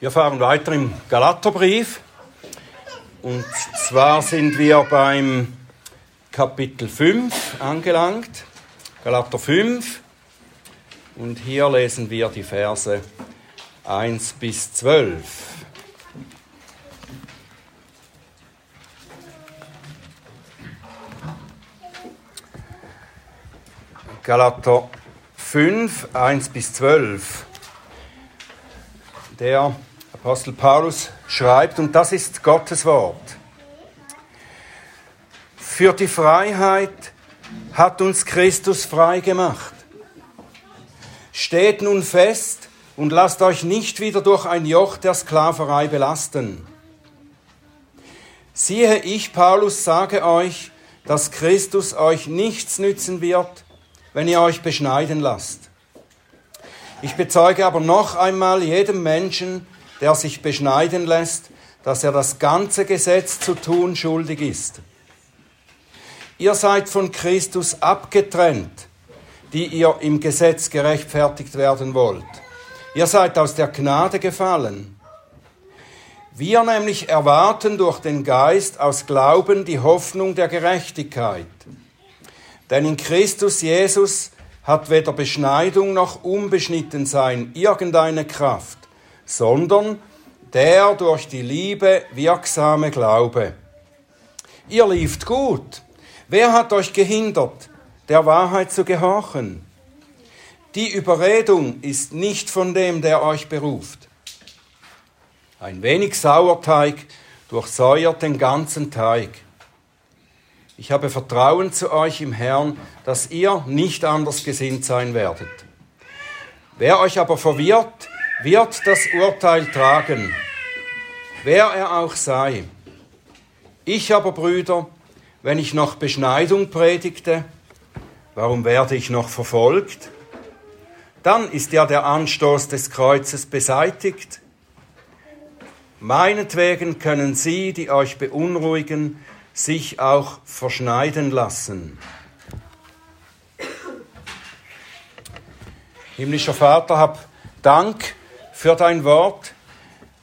Wir fahren weiter im Galaterbrief. Und zwar sind wir beim Kapitel 5 angelangt. Galater 5. Und hier lesen wir die Verse 1 bis 12. Galater 5, 1 bis 12. Der Apostel Paulus schreibt, und das ist Gottes Wort. Für die Freiheit hat uns Christus frei gemacht. Steht nun fest und lasst euch nicht wieder durch ein Joch der Sklaverei belasten. Siehe, ich, Paulus, sage euch, dass Christus euch nichts nützen wird, wenn ihr euch beschneiden lasst. Ich bezeuge aber noch einmal jedem Menschen, der sich beschneiden lässt, dass er das ganze Gesetz zu tun schuldig ist. Ihr seid von Christus abgetrennt, die ihr im Gesetz gerechtfertigt werden wollt. Ihr seid aus der Gnade gefallen. Wir nämlich erwarten durch den Geist aus Glauben die Hoffnung der Gerechtigkeit. Denn in Christus Jesus hat weder Beschneidung noch Unbeschnittensein irgendeine Kraft sondern der durch die Liebe wirksame Glaube. Ihr lieft gut. Wer hat euch gehindert, der Wahrheit zu gehorchen? Die Überredung ist nicht von dem, der euch beruft. Ein wenig Sauerteig durchsäuert den ganzen Teig. Ich habe Vertrauen zu euch im Herrn, dass ihr nicht anders gesinnt sein werdet. Wer euch aber verwirrt, wird das Urteil tragen, wer er auch sei. Ich aber, Brüder, wenn ich noch Beschneidung predigte, warum werde ich noch verfolgt? Dann ist ja der Anstoß des Kreuzes beseitigt. Meinetwegen können Sie, die euch beunruhigen, sich auch verschneiden lassen. Himmlischer Vater, hab Dank für dein Wort.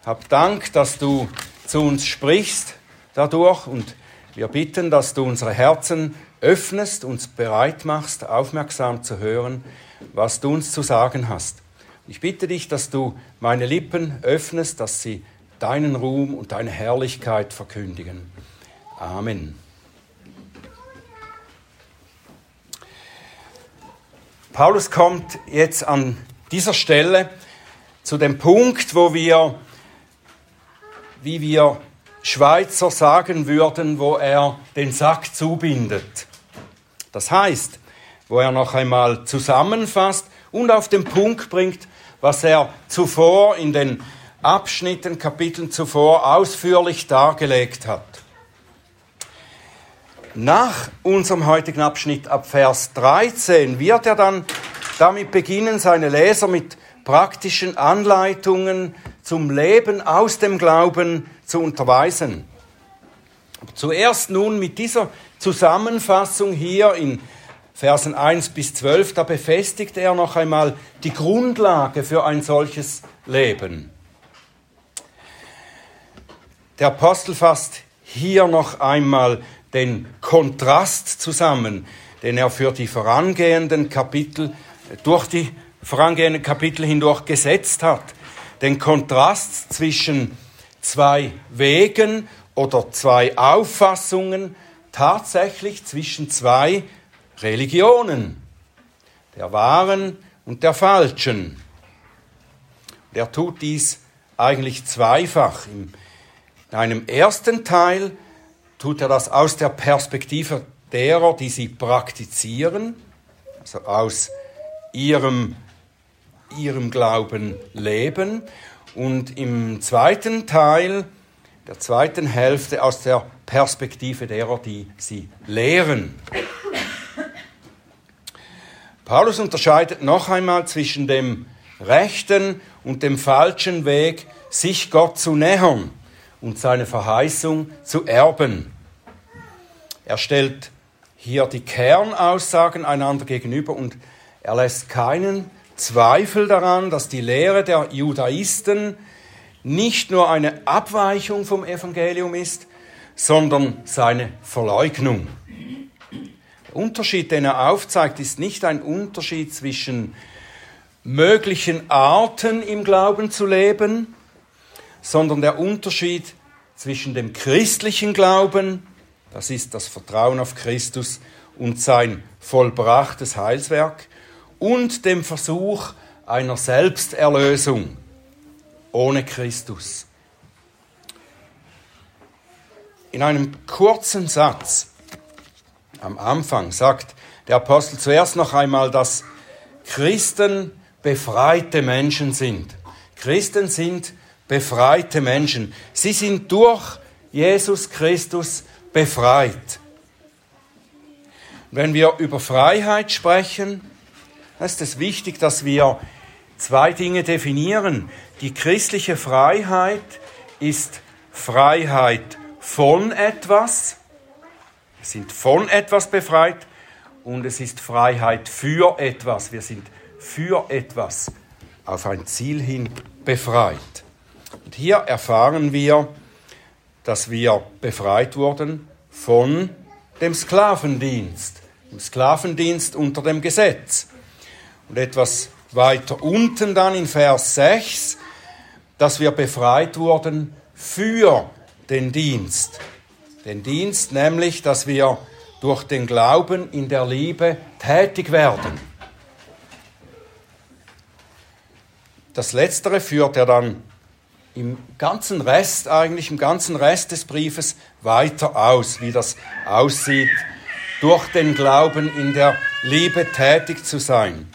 Hab Dank, dass du zu uns sprichst dadurch und wir bitten, dass du unsere Herzen öffnest, uns bereit machst, aufmerksam zu hören, was du uns zu sagen hast. Ich bitte dich, dass du meine Lippen öffnest, dass sie deinen Ruhm und deine Herrlichkeit verkündigen. Amen. Paulus kommt jetzt an dieser Stelle zu dem Punkt, wo wir, wie wir Schweizer sagen würden, wo er den Sack zubindet. Das heißt, wo er noch einmal zusammenfasst und auf den Punkt bringt, was er zuvor in den Abschnitten, Kapiteln zuvor ausführlich dargelegt hat. Nach unserem heutigen Abschnitt ab Vers 13 wird er dann damit beginnen, seine Leser mit praktischen Anleitungen zum Leben aus dem Glauben zu unterweisen. Zuerst nun mit dieser Zusammenfassung hier in Versen 1 bis 12, da befestigt er noch einmal die Grundlage für ein solches Leben. Der Apostel fasst hier noch einmal den Kontrast zusammen, den er für die vorangehenden Kapitel durch die vorangehenden Kapitel hindurch gesetzt hat. Den Kontrast zwischen zwei Wegen oder zwei Auffassungen, tatsächlich zwischen zwei Religionen, der wahren und der falschen. Der tut dies eigentlich zweifach. In einem ersten Teil tut er das aus der Perspektive derer, die sie praktizieren, also aus ihrem ihrem Glauben leben und im zweiten Teil, der zweiten Hälfte aus der Perspektive derer, die sie lehren. Paulus unterscheidet noch einmal zwischen dem rechten und dem falschen Weg, sich Gott zu nähern und seine Verheißung zu erben. Er stellt hier die Kernaussagen einander gegenüber und er lässt keinen Zweifel daran, dass die Lehre der Judaisten nicht nur eine Abweichung vom Evangelium ist, sondern seine Verleugnung. Der Unterschied, den er aufzeigt, ist nicht ein Unterschied zwischen möglichen Arten im Glauben zu leben, sondern der Unterschied zwischen dem christlichen Glauben, das ist das Vertrauen auf Christus und sein vollbrachtes Heilswerk, und dem Versuch einer Selbsterlösung ohne Christus. In einem kurzen Satz am Anfang sagt der Apostel zuerst noch einmal, dass Christen befreite Menschen sind. Christen sind befreite Menschen. Sie sind durch Jesus Christus befreit. Wenn wir über Freiheit sprechen, ist es wichtig, dass wir zwei Dinge definieren. Die christliche Freiheit ist Freiheit von etwas. Wir sind von etwas befreit und es ist Freiheit für etwas. Wir sind für etwas auf ein Ziel hin befreit. Und hier erfahren wir, dass wir befreit wurden von dem Sklavendienst, dem Sklavendienst unter dem Gesetz. Und etwas weiter unten dann in Vers 6, dass wir befreit wurden für den Dienst. Den Dienst nämlich, dass wir durch den Glauben in der Liebe tätig werden. Das Letztere führt er dann im ganzen Rest, eigentlich im ganzen Rest des Briefes weiter aus, wie das aussieht, durch den Glauben in der Liebe tätig zu sein.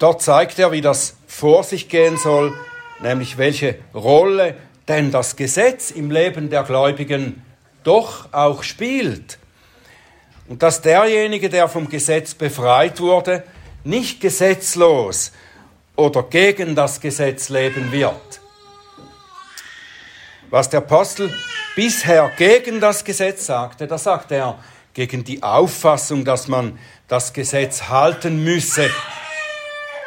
Dort zeigt er, wie das vor sich gehen soll, nämlich welche Rolle denn das Gesetz im Leben der Gläubigen doch auch spielt. Und dass derjenige, der vom Gesetz befreit wurde, nicht gesetzlos oder gegen das Gesetz leben wird. Was der Apostel bisher gegen das Gesetz sagte, da sagte er gegen die Auffassung, dass man das Gesetz halten müsse,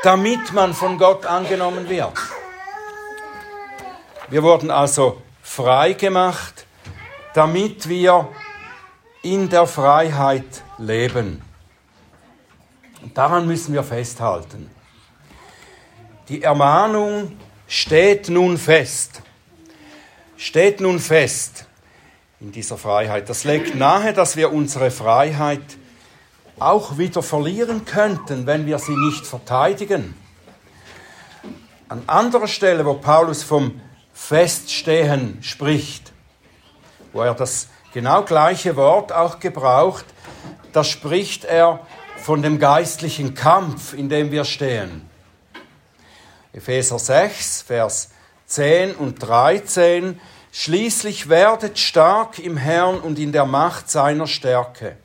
damit man von Gott angenommen wird. Wir wurden also frei gemacht, damit wir in der Freiheit leben. Und daran müssen wir festhalten. Die Ermahnung steht nun fest. Steht nun fest in dieser Freiheit. Das legt nahe, dass wir unsere Freiheit auch wieder verlieren könnten, wenn wir sie nicht verteidigen. An anderer Stelle, wo Paulus vom Feststehen spricht, wo er das genau gleiche Wort auch gebraucht, da spricht er von dem geistlichen Kampf, in dem wir stehen. Epheser 6, Vers 10 und 13. Schließlich werdet stark im Herrn und in der Macht seiner Stärke.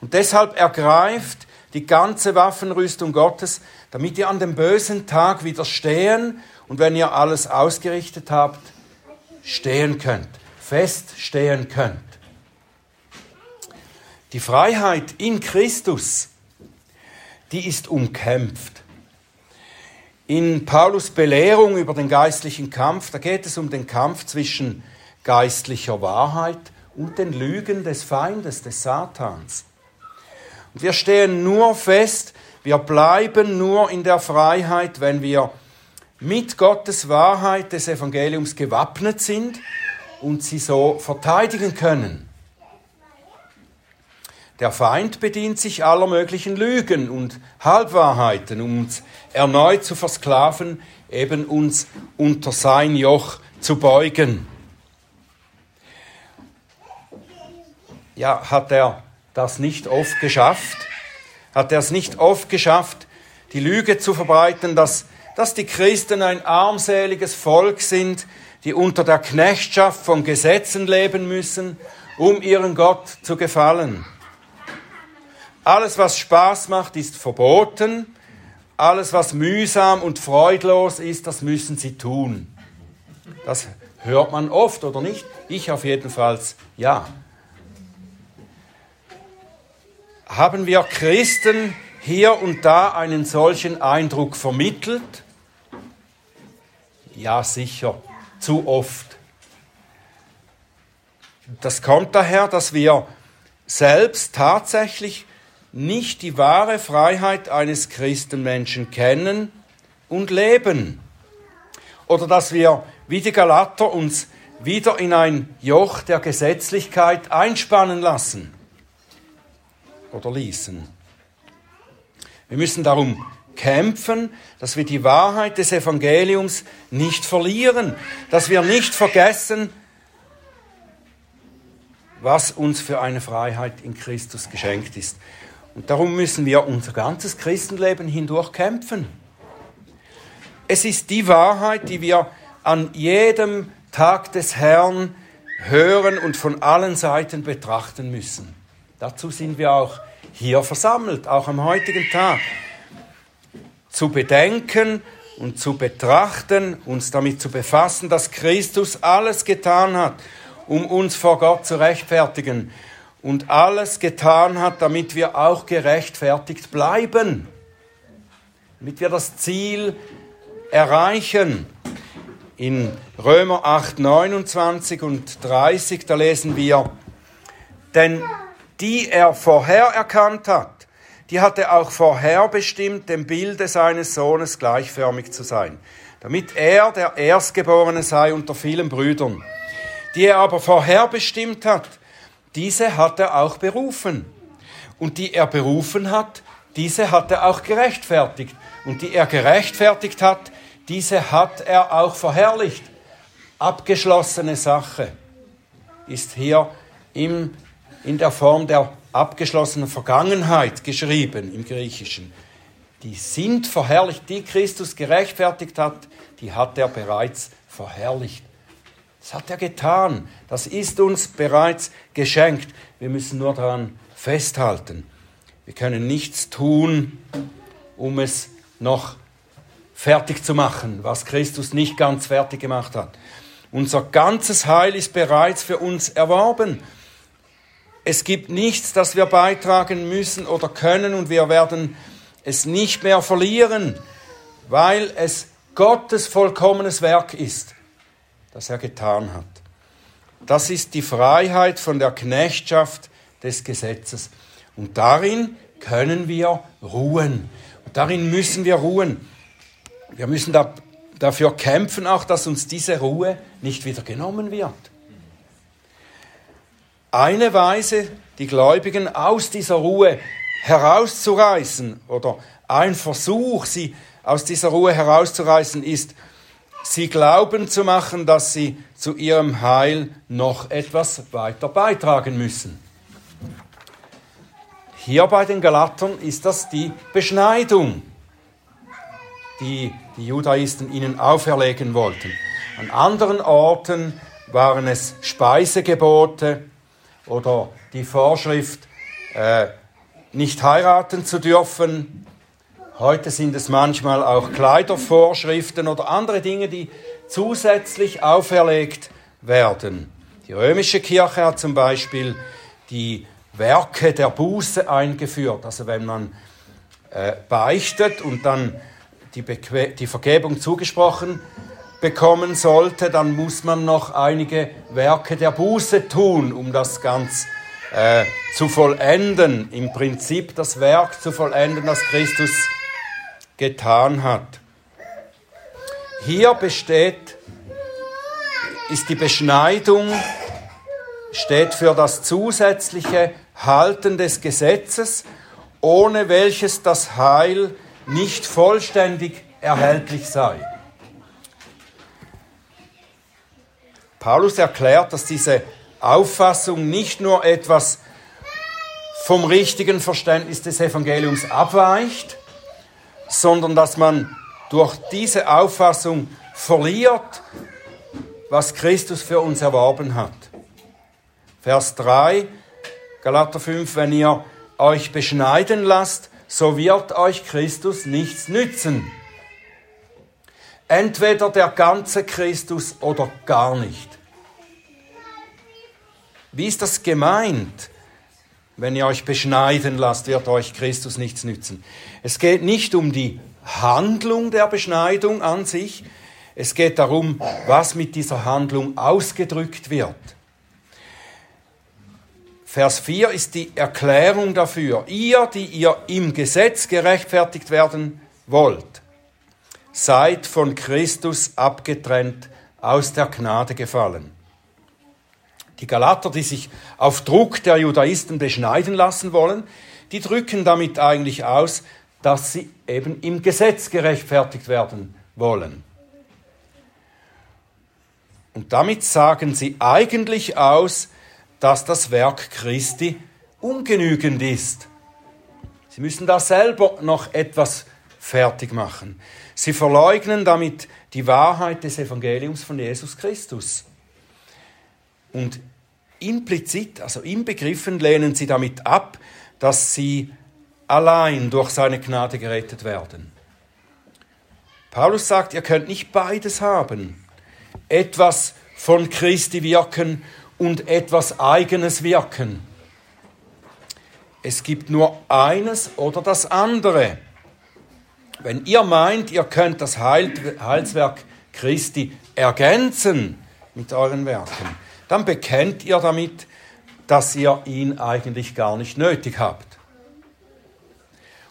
Und deshalb ergreift die ganze Waffenrüstung Gottes, damit ihr an dem bösen Tag widerstehen und wenn ihr alles ausgerichtet habt, stehen könnt, feststehen könnt. Die Freiheit in Christus, die ist umkämpft. In Paulus Belehrung über den geistlichen Kampf, da geht es um den Kampf zwischen geistlicher Wahrheit und den Lügen des Feindes, des Satans. Wir stehen nur fest, wir bleiben nur in der Freiheit, wenn wir mit Gottes Wahrheit des Evangeliums gewappnet sind und sie so verteidigen können. Der Feind bedient sich aller möglichen Lügen und Halbwahrheiten, um uns erneut zu versklaven, eben uns unter sein Joch zu beugen. Ja, hat er das nicht oft geschafft? Hat er es nicht oft geschafft, die Lüge zu verbreiten, dass, dass die Christen ein armseliges Volk sind, die unter der Knechtschaft von Gesetzen leben müssen, um ihren Gott zu gefallen? Alles, was Spaß macht, ist verboten. Alles, was mühsam und freudlos ist, das müssen sie tun. Das hört man oft, oder nicht? Ich auf jeden Fall ja. Haben wir Christen hier und da einen solchen Eindruck vermittelt? Ja, sicher, zu oft. Das kommt daher, dass wir selbst tatsächlich nicht die wahre Freiheit eines Christenmenschen kennen und leben. Oder dass wir wie die Galater uns wieder in ein Joch der Gesetzlichkeit einspannen lassen oder ließen. Wir müssen darum kämpfen, dass wir die Wahrheit des Evangeliums nicht verlieren, dass wir nicht vergessen, was uns für eine Freiheit in Christus geschenkt ist. Und darum müssen wir unser ganzes Christenleben hindurch kämpfen. Es ist die Wahrheit, die wir an jedem Tag des Herrn hören und von allen Seiten betrachten müssen. Dazu sind wir auch hier versammelt, auch am heutigen Tag. Zu bedenken und zu betrachten, uns damit zu befassen, dass Christus alles getan hat, um uns vor Gott zu rechtfertigen und alles getan hat, damit wir auch gerechtfertigt bleiben, damit wir das Ziel erreichen. In Römer 8, 29 und 30, da lesen wir, denn die er vorher erkannt hat, die hatte auch vorher bestimmt, dem Bilde seines Sohnes gleichförmig zu sein, damit er der Erstgeborene sei unter vielen Brüdern. Die er aber vorher bestimmt hat, diese hat er auch berufen. Und die er berufen hat, diese hat er auch gerechtfertigt. Und die er gerechtfertigt hat, diese hat er auch verherrlicht. Abgeschlossene Sache ist hier im, in der Form der abgeschlossenen Vergangenheit geschrieben im Griechischen. Die sind verherrlicht, die Christus gerechtfertigt hat, die hat er bereits verherrlicht. Das hat er getan. Das ist uns bereits geschenkt. Wir müssen nur daran festhalten. Wir können nichts tun, um es noch fertig zu machen, was Christus nicht ganz fertig gemacht hat. Unser ganzes Heil ist bereits für uns erworben. Es gibt nichts, das wir beitragen müssen oder können und wir werden es nicht mehr verlieren, weil es Gottes vollkommenes Werk ist, das er getan hat. Das ist die Freiheit von der Knechtschaft des Gesetzes. Und darin können wir ruhen. Und darin müssen wir ruhen. Wir müssen da, dafür kämpfen, auch dass uns diese Ruhe nicht wieder genommen wird. Eine Weise, die Gläubigen aus dieser Ruhe herauszureißen oder ein Versuch, sie aus dieser Ruhe herauszureißen, ist, sie glauben zu machen, dass sie zu ihrem Heil noch etwas weiter beitragen müssen. Hier bei den Galatern ist das die Beschneidung die die Judaisten ihnen auferlegen wollten. An anderen Orten waren es Speisegebote oder die Vorschrift, äh, nicht heiraten zu dürfen. Heute sind es manchmal auch Kleidervorschriften oder andere Dinge, die zusätzlich auferlegt werden. Die römische Kirche hat zum Beispiel die Werke der Buße eingeführt. Also wenn man äh, beichtet und dann die, die Vergebung zugesprochen bekommen sollte, dann muss man noch einige Werke der Buße tun, um das ganz äh, zu vollenden, im Prinzip das Werk zu vollenden, das Christus getan hat. Hier besteht, ist die Beschneidung, steht für das zusätzliche Halten des Gesetzes, ohne welches das Heil nicht vollständig erhältlich sei. Paulus erklärt, dass diese Auffassung nicht nur etwas vom richtigen Verständnis des Evangeliums abweicht, sondern dass man durch diese Auffassung verliert, was Christus für uns erworben hat. Vers 3, Galater 5, wenn ihr euch beschneiden lasst, so wird euch Christus nichts nützen. Entweder der ganze Christus oder gar nicht. Wie ist das gemeint? wenn ihr euch beschneiden lasst, wird euch Christus nichts nützen. Es geht nicht um die Handlung der Beschneidung an sich, es geht darum, was mit dieser Handlung ausgedrückt wird. Vers 4 ist die Erklärung dafür. Ihr, die ihr im Gesetz gerechtfertigt werden wollt, seid von Christus abgetrennt, aus der Gnade gefallen. Die Galater, die sich auf Druck der Judaisten beschneiden lassen wollen, die drücken damit eigentlich aus, dass sie eben im Gesetz gerechtfertigt werden wollen. Und damit sagen sie eigentlich aus, dass das Werk Christi ungenügend ist. Sie müssen da selber noch etwas fertig machen. Sie verleugnen damit die Wahrheit des Evangeliums von Jesus Christus. Und implizit, also inbegriffen, lehnen sie damit ab, dass sie allein durch seine Gnade gerettet werden. Paulus sagt, ihr könnt nicht beides haben. Etwas von Christi wirken und etwas eigenes wirken. Es gibt nur eines oder das andere. Wenn ihr meint, ihr könnt das Heilswerk Christi ergänzen mit euren Werken, dann bekennt ihr damit, dass ihr ihn eigentlich gar nicht nötig habt.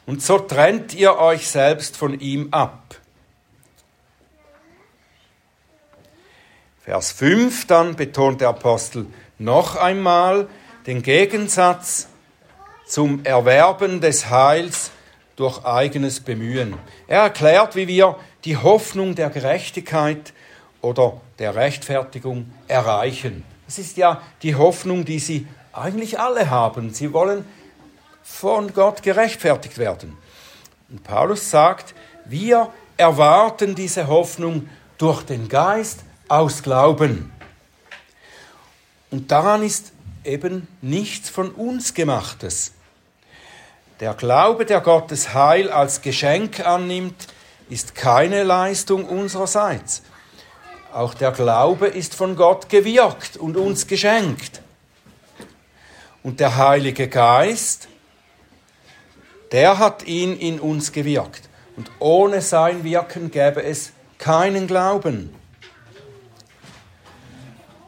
Und so trennt ihr euch selbst von ihm ab. Vers 5 dann betont der Apostel noch einmal den Gegensatz zum Erwerben des Heils durch eigenes Bemühen. Er erklärt, wie wir die Hoffnung der Gerechtigkeit oder der Rechtfertigung erreichen. Das ist ja die Hoffnung, die sie eigentlich alle haben. Sie wollen von Gott gerechtfertigt werden. Und Paulus sagt, wir erwarten diese Hoffnung durch den Geist aus Glauben. Und daran ist eben nichts von uns gemachtes. Der Glaube, der Gottes Heil als Geschenk annimmt, ist keine Leistung unsererseits. Auch der Glaube ist von Gott gewirkt und uns geschenkt. Und der Heilige Geist, der hat ihn in uns gewirkt. Und ohne sein Wirken gäbe es keinen Glauben.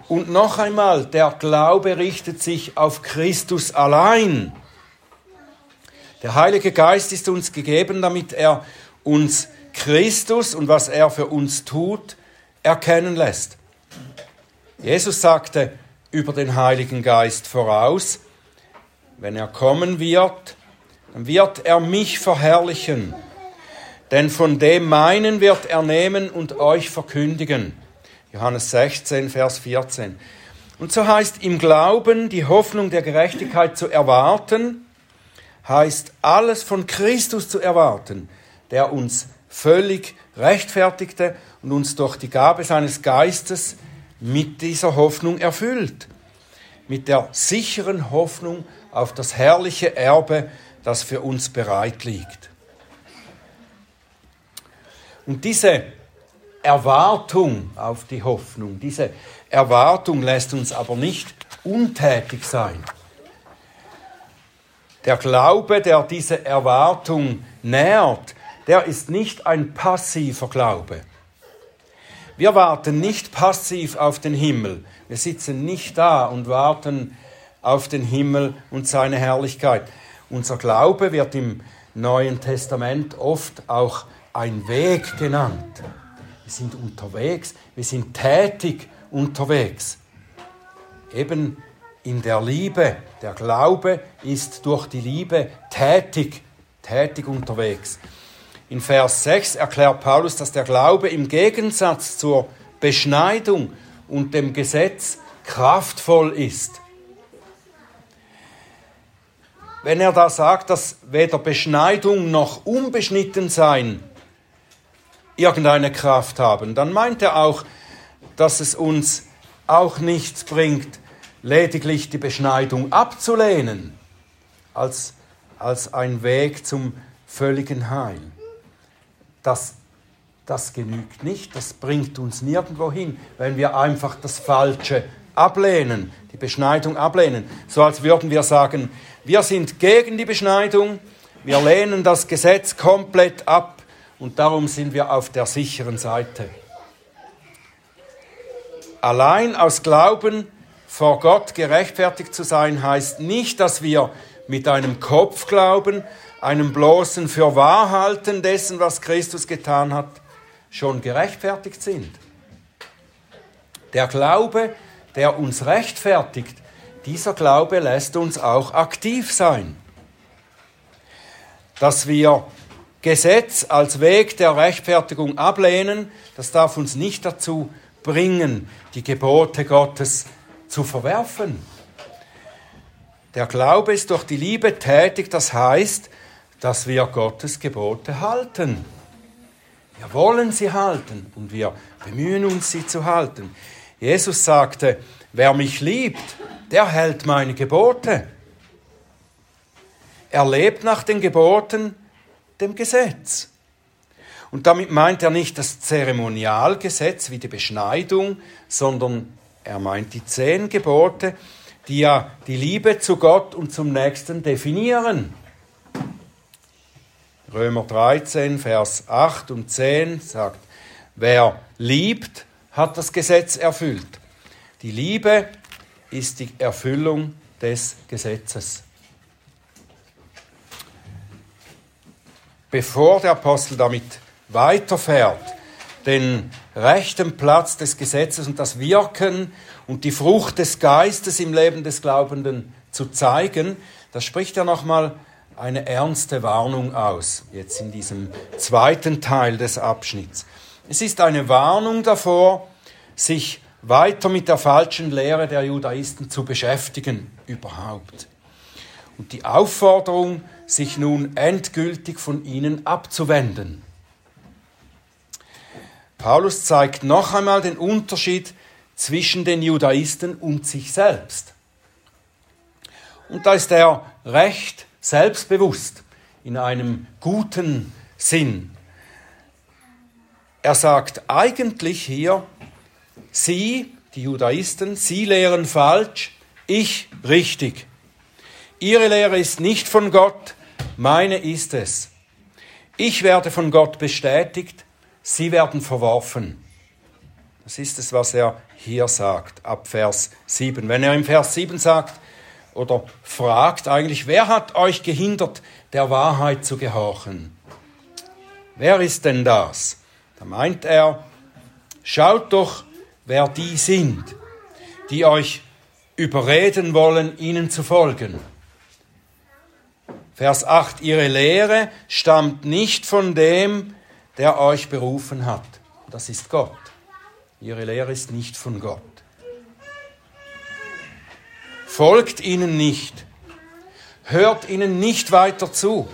Und noch einmal, der Glaube richtet sich auf Christus allein. Der Heilige Geist ist uns gegeben, damit er uns Christus und was er für uns tut, erkennen lässt. Jesus sagte über den Heiligen Geist voraus, wenn er kommen wird, dann wird er mich verherrlichen, denn von dem meinen wird er nehmen und euch verkündigen. Johannes 16, Vers 14. Und so heißt im Glauben die Hoffnung der Gerechtigkeit zu erwarten, heißt alles von Christus zu erwarten, der uns völlig rechtfertigte und uns durch die Gabe seines Geistes mit dieser Hoffnung erfüllt. Mit der sicheren Hoffnung auf das herrliche Erbe, das für uns bereit liegt. Und diese Erwartung auf die Hoffnung, diese Erwartung lässt uns aber nicht untätig sein. Der Glaube, der diese Erwartung nährt, der ist nicht ein passiver Glaube. Wir warten nicht passiv auf den Himmel. Wir sitzen nicht da und warten auf den Himmel und seine Herrlichkeit. Unser Glaube wird im Neuen Testament oft auch ein Weg genannt. Wir sind unterwegs, wir sind tätig unterwegs. Eben in der Liebe. Der Glaube ist durch die Liebe tätig, tätig unterwegs. In Vers 6 erklärt Paulus, dass der Glaube im Gegensatz zur Beschneidung und dem Gesetz kraftvoll ist. Wenn er da sagt, dass weder Beschneidung noch Unbeschnittensein irgendeine Kraft haben, dann meint er auch, dass es uns auch nichts bringt, lediglich die Beschneidung abzulehnen, als, als ein Weg zum völligen Heil das, das genügt nicht, das bringt uns nirgendwo hin, wenn wir einfach das Falsche ablehnen, die Beschneidung ablehnen. So als würden wir sagen, wir sind gegen die Beschneidung, wir lehnen das Gesetz komplett ab und darum sind wir auf der sicheren Seite. Allein aus Glauben vor Gott gerechtfertigt zu sein, heißt nicht, dass wir mit einem Kopf glauben, einem bloßen Fürwahrhalten dessen, was Christus getan hat, schon gerechtfertigt sind. Der Glaube, der uns rechtfertigt, dieser Glaube lässt uns auch aktiv sein. Dass wir Gesetz als Weg der Rechtfertigung ablehnen, das darf uns nicht dazu bringen, die Gebote Gottes zu verwerfen. Der Glaube ist durch die Liebe tätig, das heißt, dass wir Gottes Gebote halten. Wir wollen sie halten und wir bemühen uns, sie zu halten. Jesus sagte, wer mich liebt, der hält meine Gebote. Er lebt nach den Geboten, dem Gesetz. Und damit meint er nicht das Zeremonialgesetz wie die Beschneidung, sondern er meint die zehn Gebote, die ja die Liebe zu Gott und zum Nächsten definieren. Römer 13, Vers 8 und 10 sagt, wer liebt, hat das Gesetz erfüllt. Die Liebe ist die Erfüllung des Gesetzes. Bevor der Apostel damit weiterfährt, den rechten Platz des Gesetzes und das Wirken und die Frucht des Geistes im Leben des Glaubenden zu zeigen, da spricht er nochmal eine ernste Warnung aus, jetzt in diesem zweiten Teil des Abschnitts. Es ist eine Warnung davor, sich weiter mit der falschen Lehre der Judaisten zu beschäftigen überhaupt. Und die Aufforderung, sich nun endgültig von ihnen abzuwenden. Paulus zeigt noch einmal den Unterschied zwischen den Judaisten und sich selbst. Und da ist er recht selbstbewusst in einem guten Sinn. Er sagt eigentlich hier, Sie, die Judaisten, Sie lehren falsch, ich richtig. Ihre Lehre ist nicht von Gott, meine ist es. Ich werde von Gott bestätigt, Sie werden verworfen. Das ist es, was er hier sagt, ab Vers 7. Wenn er im Vers 7 sagt oder fragt eigentlich, wer hat euch gehindert, der Wahrheit zu gehorchen? Wer ist denn das? Da meint er, schaut doch, wer die sind, die euch überreden wollen, ihnen zu folgen. Vers 8, ihre Lehre stammt nicht von dem, der euch berufen hat. Das ist Gott. Ihre Lehre ist nicht von Gott. Folgt ihnen nicht. Hört ihnen nicht weiter zu.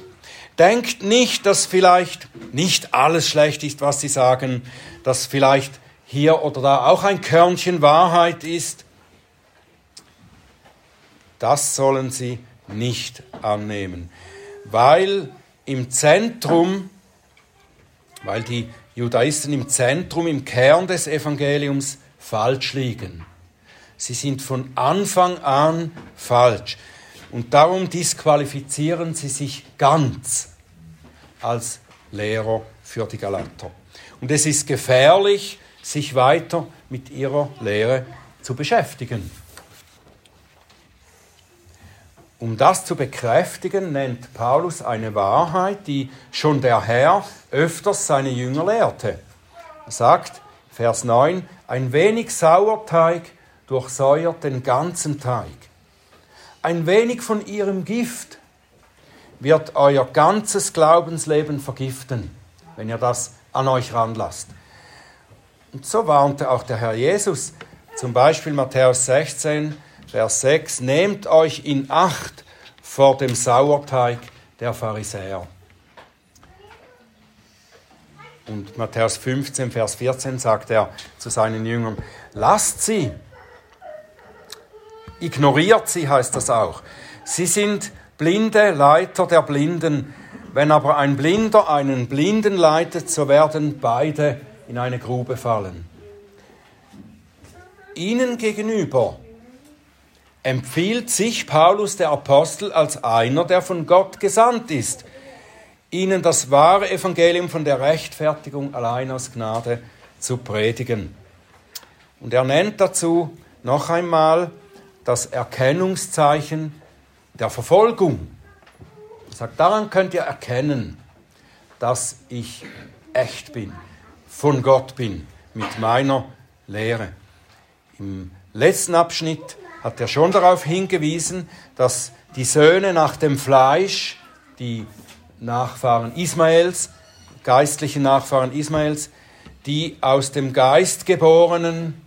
Denkt nicht, dass vielleicht nicht alles schlecht ist, was sie sagen, dass vielleicht hier oder da auch ein Körnchen Wahrheit ist. Das sollen sie nicht annehmen, weil im Zentrum weil die Judaisten im Zentrum, im Kern des Evangeliums falsch liegen. Sie sind von Anfang an falsch. Und darum disqualifizieren sie sich ganz als Lehrer für die Galater. Und es ist gefährlich, sich weiter mit ihrer Lehre zu beschäftigen. Um das zu bekräftigen, nennt Paulus eine Wahrheit, die schon der Herr öfters seine Jünger lehrte. Er sagt, Vers 9, ein wenig Sauerteig durchsäuert den ganzen Teig. Ein wenig von ihrem Gift wird euer ganzes Glaubensleben vergiften, wenn ihr das an euch ranlasst. Und so warnte auch der Herr Jesus, zum Beispiel Matthäus 16, Vers 6, nehmt euch in Acht vor dem Sauerteig der Pharisäer. Und Matthäus 15, Vers 14 sagt er zu seinen Jüngern, lasst sie, ignoriert sie heißt das auch. Sie sind blinde Leiter der Blinden. Wenn aber ein Blinder einen Blinden leitet, so werden beide in eine Grube fallen. ihnen gegenüber empfiehlt sich Paulus der Apostel als einer, der von Gott gesandt ist, ihnen das wahre Evangelium von der Rechtfertigung allein aus Gnade zu predigen. Und er nennt dazu noch einmal das Erkennungszeichen der Verfolgung. Er sagt, daran könnt ihr erkennen, dass ich echt bin, von Gott bin, mit meiner Lehre. Im letzten Abschnitt hat er schon darauf hingewiesen, dass die Söhne nach dem Fleisch, die Nachfahren Ismaels, geistlichen Nachfahren Ismaels, die aus dem Geist geborenen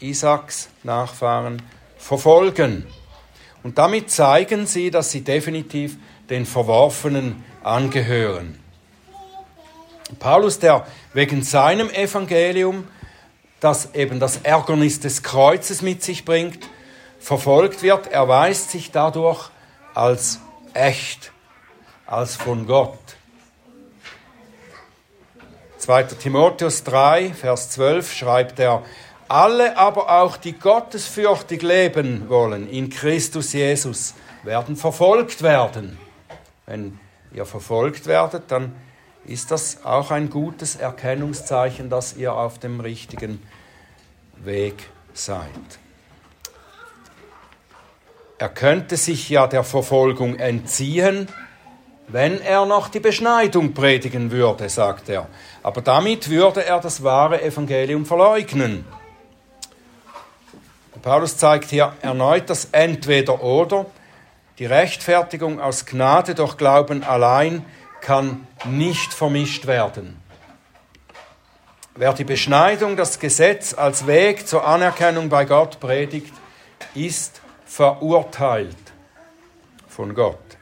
Isaaks Nachfahren verfolgen. Und damit zeigen sie, dass sie definitiv den Verworfenen angehören. Paulus, der wegen seinem Evangelium, das eben das Ärgernis des Kreuzes mit sich bringt, verfolgt wird, erweist sich dadurch als echt, als von Gott. 2. Timotheus 3, Vers 12 schreibt er, alle aber auch, die gottesfürchtig leben wollen in Christus Jesus, werden verfolgt werden. Wenn ihr verfolgt werdet, dann ist das auch ein gutes Erkennungszeichen, dass ihr auf dem richtigen Weg seid. Er könnte sich ja der Verfolgung entziehen, wenn er noch die Beschneidung predigen würde, sagt er. Aber damit würde er das wahre Evangelium verleugnen. Paulus zeigt hier erneut das Entweder-Oder. Die Rechtfertigung aus Gnade durch Glauben allein kann nicht vermischt werden. Wer die Beschneidung, das Gesetz als Weg zur Anerkennung bei Gott predigt, ist verurteilt von Gott.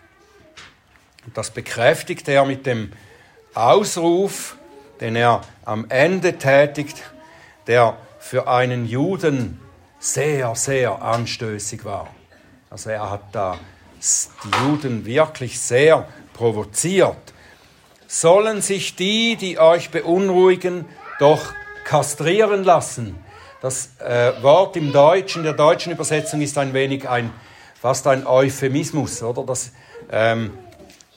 Und das bekräftigt er mit dem Ausruf, den er am Ende tätigt, der für einen Juden sehr, sehr anstößig war. Also er hat da die Juden wirklich sehr provoziert. Sollen sich die, die euch beunruhigen, doch kastrieren lassen? Das äh, Wort im Deutschen, der deutschen Übersetzung ist ein wenig ein, fast ein Euphemismus, oder? Das ähm,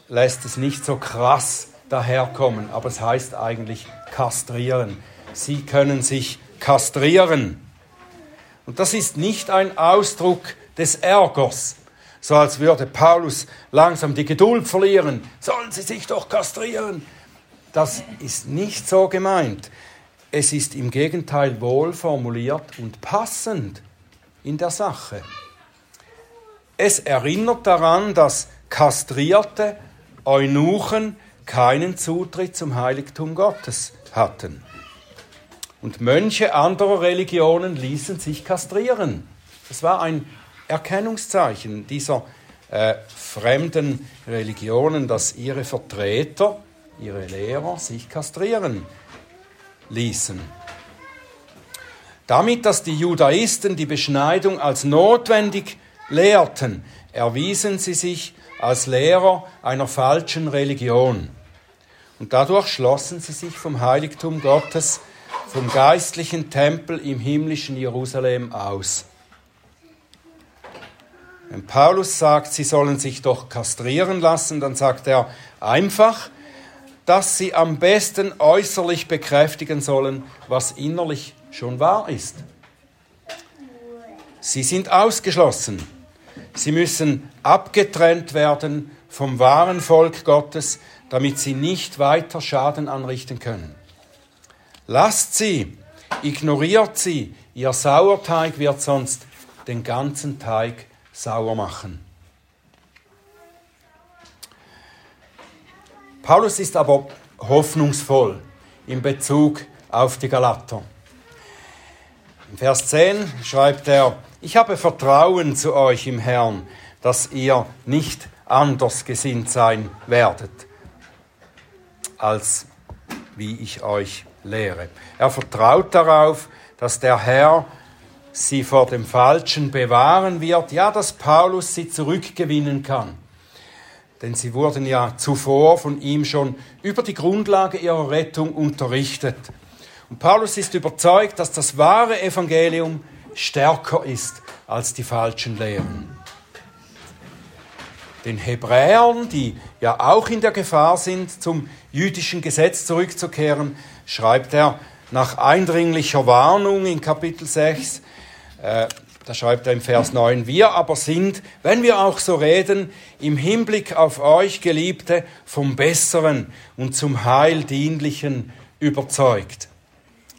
lässt es nicht so krass daherkommen, aber es heißt eigentlich kastrieren. Sie können sich kastrieren. Und das ist nicht ein Ausdruck des Ärgers, so als würde Paulus langsam die Geduld verlieren. Sollen sie sich doch kastrieren? Das ist nicht so gemeint. Es ist im Gegenteil wohl formuliert und passend in der Sache. Es erinnert daran, dass kastrierte Eunuchen keinen Zutritt zum Heiligtum Gottes hatten. Und Mönche anderer Religionen ließen sich kastrieren. Das war ein Erkennungszeichen dieser äh, fremden Religionen, dass ihre Vertreter, ihre Lehrer sich kastrieren ließen. Damit, dass die Judaisten die Beschneidung als notwendig lehrten, erwiesen sie sich als Lehrer einer falschen Religion. Und dadurch schlossen sie sich vom Heiligtum Gottes, vom geistlichen Tempel im himmlischen Jerusalem aus. Wenn Paulus sagt, sie sollen sich doch kastrieren lassen, dann sagt er einfach, dass sie am besten äußerlich bekräftigen sollen, was innerlich schon wahr ist. Sie sind ausgeschlossen. Sie müssen abgetrennt werden vom wahren Volk Gottes, damit sie nicht weiter Schaden anrichten können. Lasst sie, ignoriert sie, ihr Sauerteig wird sonst den ganzen Teig sauer machen. Paulus ist aber hoffnungsvoll in Bezug auf die Galater. In Vers 10 schreibt er, ich habe Vertrauen zu euch im Herrn, dass ihr nicht anders gesinnt sein werdet, als wie ich euch lehre. Er vertraut darauf, dass der Herr sie vor dem Falschen bewahren wird, ja, dass Paulus sie zurückgewinnen kann denn sie wurden ja zuvor von ihm schon über die Grundlage ihrer Rettung unterrichtet. Und Paulus ist überzeugt, dass das wahre Evangelium stärker ist als die falschen Lehren. Den Hebräern, die ja auch in der Gefahr sind, zum jüdischen Gesetz zurückzukehren, schreibt er nach eindringlicher Warnung in Kapitel 6, äh, da schreibt er im Vers 9, wir aber sind, wenn wir auch so reden, im Hinblick auf euch, Geliebte, vom Besseren und zum Heil dienlichen überzeugt.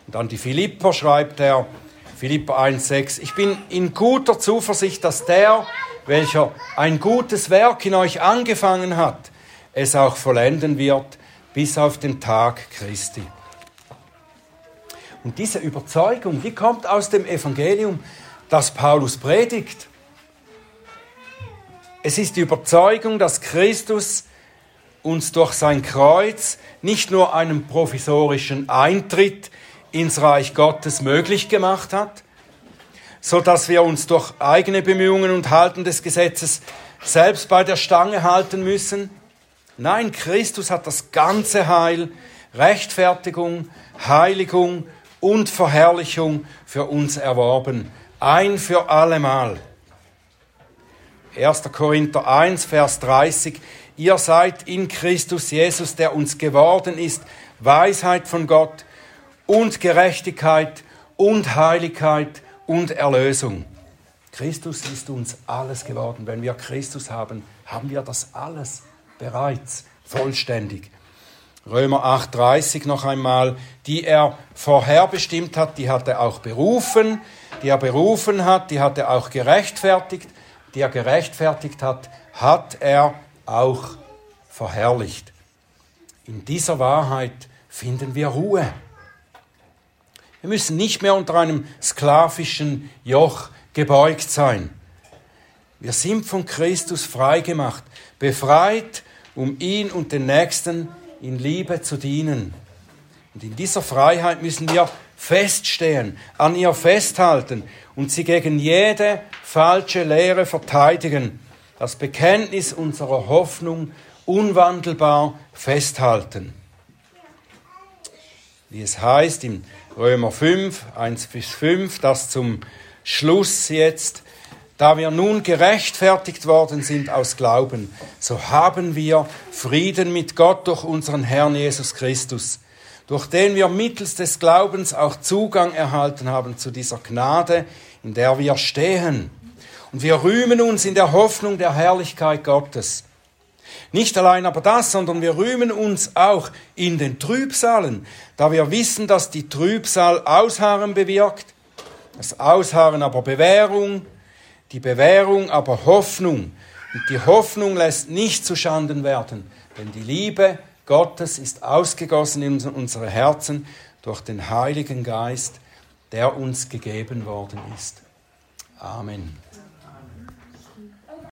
Und an die Philipper schreibt er, Philipper 1,6, ich bin in guter Zuversicht, dass der, welcher ein gutes Werk in euch angefangen hat, es auch vollenden wird bis auf den Tag Christi. Und diese Überzeugung, die kommt aus dem Evangelium, das Paulus predigt. Es ist die Überzeugung, dass Christus uns durch sein Kreuz nicht nur einen provisorischen Eintritt ins Reich Gottes möglich gemacht hat, so dass wir uns durch eigene Bemühungen und Halten des Gesetzes selbst bei der Stange halten müssen. Nein, Christus hat das ganze Heil, Rechtfertigung, Heiligung und Verherrlichung für uns erworben ein für allemal. 1. Korinther 1, Vers 30. Ihr seid in Christus Jesus, der uns geworden ist, Weisheit von Gott und Gerechtigkeit und Heiligkeit und Erlösung. Christus ist uns alles geworden. Wenn wir Christus haben, haben wir das alles bereits vollständig. Römer 8:30 noch einmal, die er vorherbestimmt hat, die hat er auch berufen, die er berufen hat, die hat er auch gerechtfertigt, die er gerechtfertigt hat, hat er auch verherrlicht. In dieser Wahrheit finden wir Ruhe. Wir müssen nicht mehr unter einem sklavischen Joch gebeugt sein. Wir sind von Christus freigemacht, befreit, um ihn und den Nächsten in Liebe zu dienen. Und in dieser Freiheit müssen wir feststehen, an ihr festhalten und sie gegen jede falsche Lehre verteidigen, das Bekenntnis unserer Hoffnung unwandelbar festhalten. Wie es heißt im Römer 5, 1 bis 5, das zum Schluss jetzt, da wir nun gerechtfertigt worden sind aus Glauben, so haben wir Frieden mit Gott durch unseren Herrn Jesus Christus durch den wir mittels des Glaubens auch Zugang erhalten haben zu dieser Gnade, in der wir stehen. Und wir rühmen uns in der Hoffnung der Herrlichkeit Gottes. Nicht allein aber das, sondern wir rühmen uns auch in den Trübsalen, da wir wissen, dass die Trübsal Ausharren bewirkt, das Ausharren aber Bewährung, die Bewährung aber Hoffnung. Und die Hoffnung lässt nicht zu Schanden werden, denn die Liebe Gottes ist ausgegossen in unsere Herzen durch den Heiligen Geist, der uns gegeben worden ist. Amen.